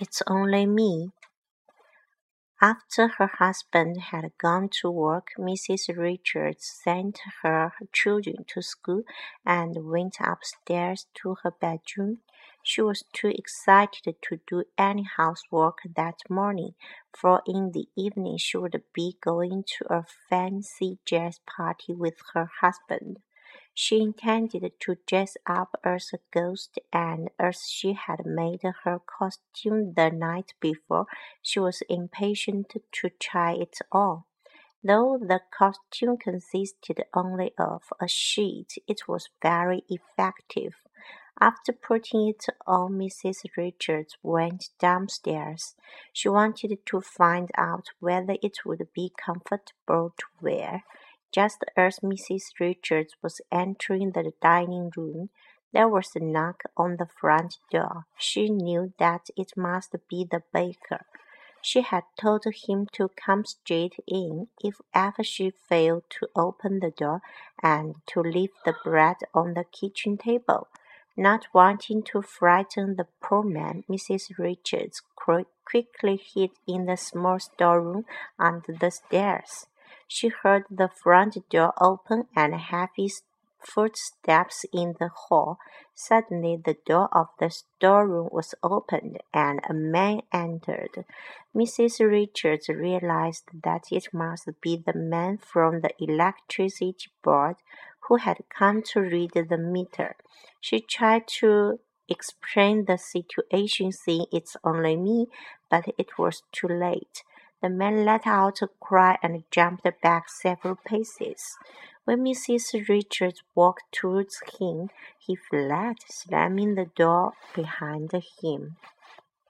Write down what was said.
It's only me. After her husband had gone to work, Mrs. Richards sent her children to school and went upstairs to her bedroom. She was too excited to do any housework that morning, for in the evening she would be going to a fancy dress party with her husband. She intended to dress up as a ghost, and as she had made her costume the night before, she was impatient to try it on. Though the costume consisted only of a sheet, it was very effective. After putting it on, Mrs. Richards went downstairs. She wanted to find out whether it would be comfortable to wear. Just as Mrs. Richards was entering the dining room, there was a knock on the front door. She knew that it must be the baker. She had told him to come straight in if ever she failed to open the door and to leave the bread on the kitchen table. Not wanting to frighten the poor man, Mrs. Richards quickly hid in the small storeroom under the stairs. She heard the front door open and heavy footsteps in the hall. Suddenly the door of the storeroom was opened and a man entered. Mrs. Richards realized that it must be the man from the electricity board who had come to read the meter. She tried to explain the situation, saying it's only me, but it was too late. The man let out a cry and jumped back several paces. When Mrs. Richards walked towards him, he fled, slamming the door behind him.